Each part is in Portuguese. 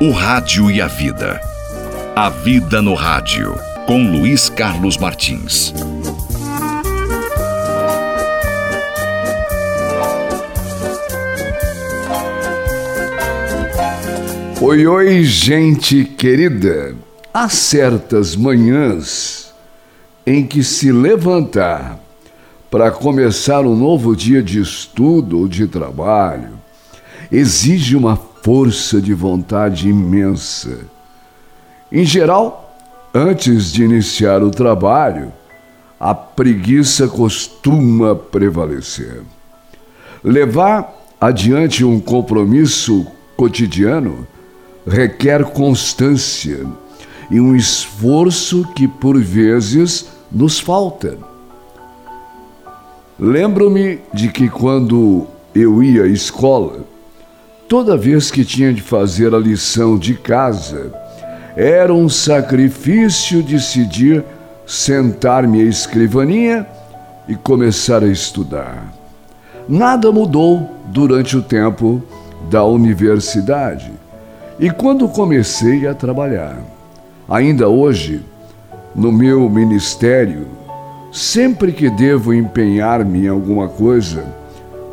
O Rádio e a Vida. A Vida no Rádio, com Luiz Carlos Martins. Oi, oi, gente querida. Há certas manhãs em que se levantar para começar um novo dia de estudo ou de trabalho exige uma força de vontade imensa. Em geral, antes de iniciar o trabalho, a preguiça costuma prevalecer. Levar adiante um compromisso cotidiano requer constância e um esforço que por vezes nos falta. Lembro-me de que quando eu ia à escola, toda vez que tinha de fazer a lição de casa, era um sacrifício decidir sentar-me à escrivaninha e começar a estudar. Nada mudou durante o tempo da universidade e quando comecei a trabalhar. Ainda hoje, no meu ministério, sempre que devo empenhar-me em alguma coisa,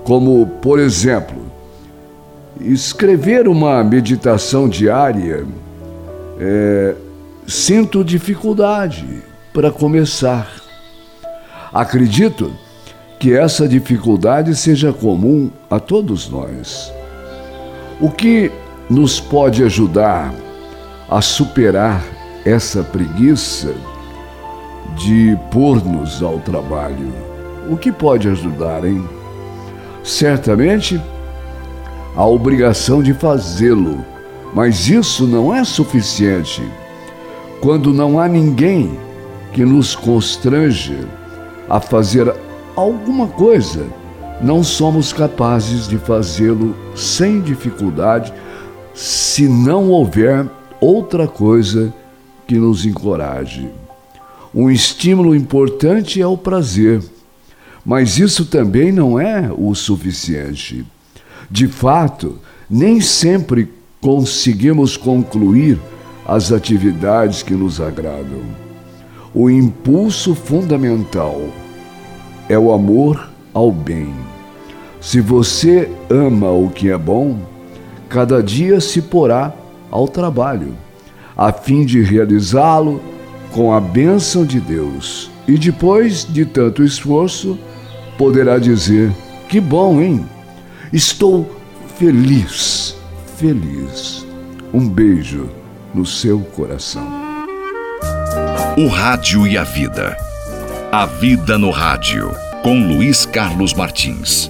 como, por exemplo, escrever uma meditação diária, é, sinto dificuldade para começar. Acredito que essa dificuldade seja comum a todos nós. O que nos pode ajudar a superar essa preguiça de pôr-nos ao trabalho? O que pode ajudar, hein? Certamente a obrigação de fazê-lo, mas isso não é suficiente. Quando não há ninguém que nos constrange a fazer alguma coisa, não somos capazes de fazê-lo sem dificuldade se não houver outra coisa que nos encoraje. Um estímulo importante é o prazer, mas isso também não é o suficiente. De fato, nem sempre conseguimos concluir as atividades que nos agradam. O impulso fundamental é o amor ao bem. Se você ama o que é bom, cada dia se porá ao trabalho, a fim de realizá-lo com a bênção de Deus. E depois de tanto esforço, poderá dizer: Que bom, hein? Estou feliz, feliz. Um beijo no seu coração. O Rádio e a Vida. A Vida no Rádio, com Luiz Carlos Martins.